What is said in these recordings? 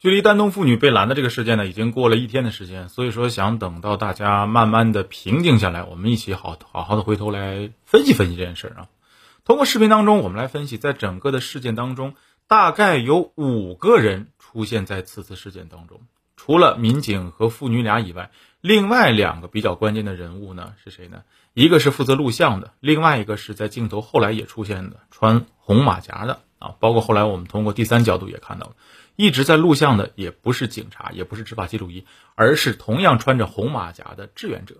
距离丹东妇女被拦的这个事件呢，已经过了一天的时间，所以说想等到大家慢慢的平静下来，我们一起好好好的回头来分析分析这件事儿啊。通过视频当中，我们来分析，在整个的事件当中，大概有五个人出现在此次事件当中，除了民警和妇女俩以外，另外两个比较关键的人物呢是谁呢？一个是负责录像的，另外一个是在镜头后来也出现的穿红马甲的啊，包括后来我们通过第三角度也看到了。一直在录像的也不是警察，也不是执法记录仪，而是同样穿着红马甲的志愿者。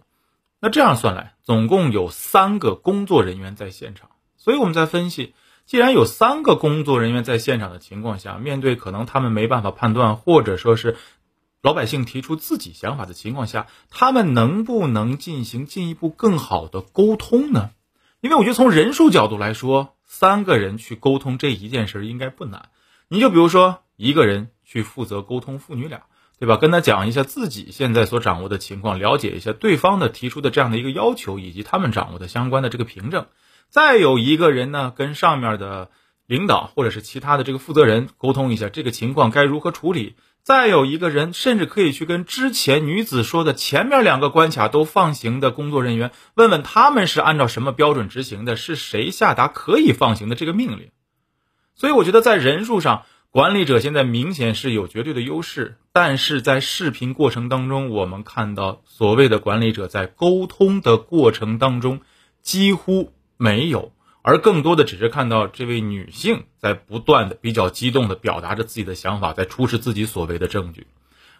那这样算来，总共有三个工作人员在现场。所以我们在分析，既然有三个工作人员在现场的情况下，面对可能他们没办法判断，或者说是老百姓提出自己想法的情况下，他们能不能进行进一步更好的沟通呢？因为我觉得从人数角度来说，三个人去沟通这一件事应该不难。你就比如说。一个人去负责沟通父女俩，对吧？跟他讲一下自己现在所掌握的情况，了解一下对方的提出的这样的一个要求，以及他们掌握的相关的这个凭证。再有一个人呢，跟上面的领导或者是其他的这个负责人沟通一下这个情况该如何处理。再有一个人，甚至可以去跟之前女子说的前面两个关卡都放行的工作人员，问问他们是按照什么标准执行的，是谁下达可以放行的这个命令。所以我觉得在人数上。管理者现在明显是有绝对的优势，但是在视频过程当中，我们看到所谓的管理者在沟通的过程当中几乎没有，而更多的只是看到这位女性在不断的比较激动的表达着自己的想法，在出示自己所谓的证据。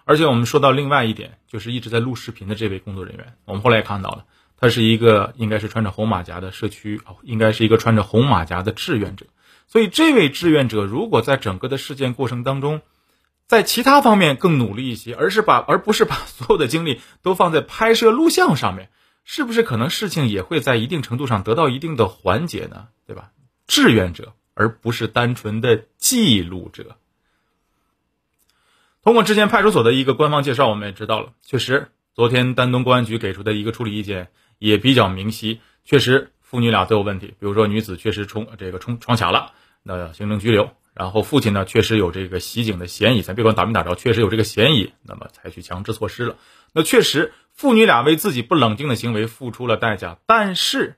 而且我们说到另外一点，就是一直在录视频的这位工作人员，我们后来也看到了，他是一个应该是穿着红马甲的社区，应该是一个穿着红马甲的志愿者。所以，这位志愿者如果在整个的事件过程当中，在其他方面更努力一些，而是把而不是把所有的精力都放在拍摄录像上面，是不是可能事情也会在一定程度上得到一定的缓解呢？对吧？志愿者而不是单纯的记录者。通过之前派出所的一个官方介绍，我们也知道了，确实，昨天丹东公安局给出的一个处理意见也比较明晰，确实。父女俩都有问题，比如说女子确实冲这个冲闯卡了，那行政拘留。然后父亲呢，确实有这个袭警的嫌疑，咱别管打没打着，确实有这个嫌疑，那么采取强制措施了。那确实父女俩为自己不冷静的行为付出了代价，但是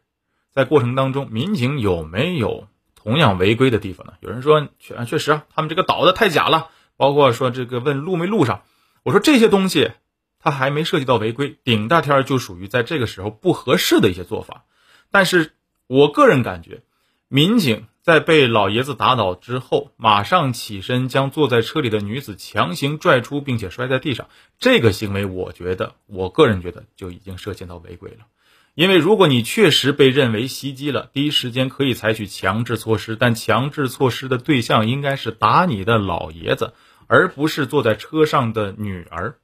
在过程当中，民警有没有同样违规的地方呢？有人说确确实啊，他们这个倒的太假了，包括说这个问路没路上，我说这些东西他还没涉及到违规，顶大天就属于在这个时候不合适的一些做法。但是我个人感觉，民警在被老爷子打倒之后，马上起身将坐在车里的女子强行拽出，并且摔在地上，这个行为，我觉得，我个人觉得就已经涉嫌到违规了。因为如果你确实被认为袭击了，第一时间可以采取强制措施，但强制措施的对象应该是打你的老爷子，而不是坐在车上的女儿。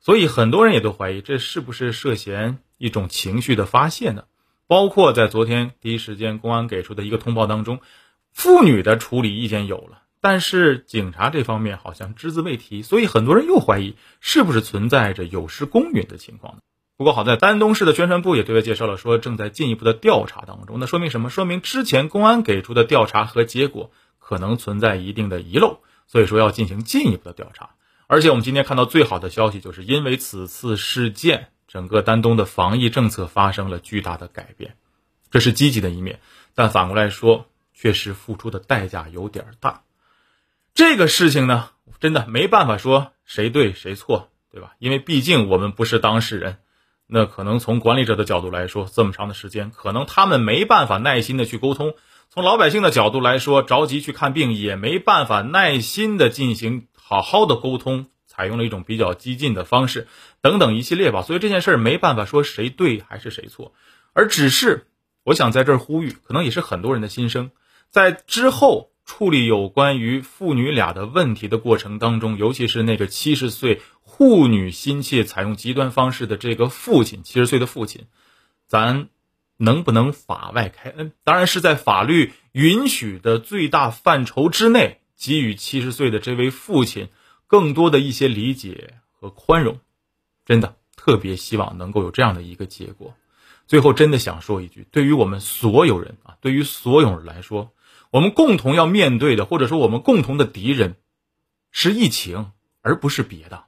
所以很多人也都怀疑，这是不是涉嫌一种情绪的发泄呢？包括在昨天第一时间公安给出的一个通报当中，妇女的处理意见有了，但是警察这方面好像只字未提，所以很多人又怀疑是不是存在着有失公允的情况呢？不过好在丹东市的宣传部也对外介绍了，说正在进一步的调查当中。那说明什么？说明之前公安给出的调查和结果可能存在一定的遗漏，所以说要进行进一步的调查。而且我们今天看到最好的消息，就是因为此次事件。整个丹东的防疫政策发生了巨大的改变，这是积极的一面。但反过来说，确实付出的代价有点大。这个事情呢，真的没办法说谁对谁错，对吧？因为毕竟我们不是当事人。那可能从管理者的角度来说，这么长的时间，可能他们没办法耐心的去沟通；从老百姓的角度来说，着急去看病，也没办法耐心的进行好好的沟通。采用了一种比较激进的方式，等等一系列吧，所以这件事儿没办法说谁对还是谁错，而只是我想在这儿呼吁，可能也是很多人的心声，在之后处理有关于父女俩的问题的过程当中，尤其是那个七十岁护女心切、采用极端方式的这个父亲，七十岁的父亲，咱能不能法外开恩？当然是在法律允许的最大范畴之内，给予七十岁的这位父亲。更多的一些理解和宽容，真的特别希望能够有这样的一个结果。最后，真的想说一句：对于我们所有人啊，对于所有人来说，我们共同要面对的，或者说我们共同的敌人，是疫情，而不是别的。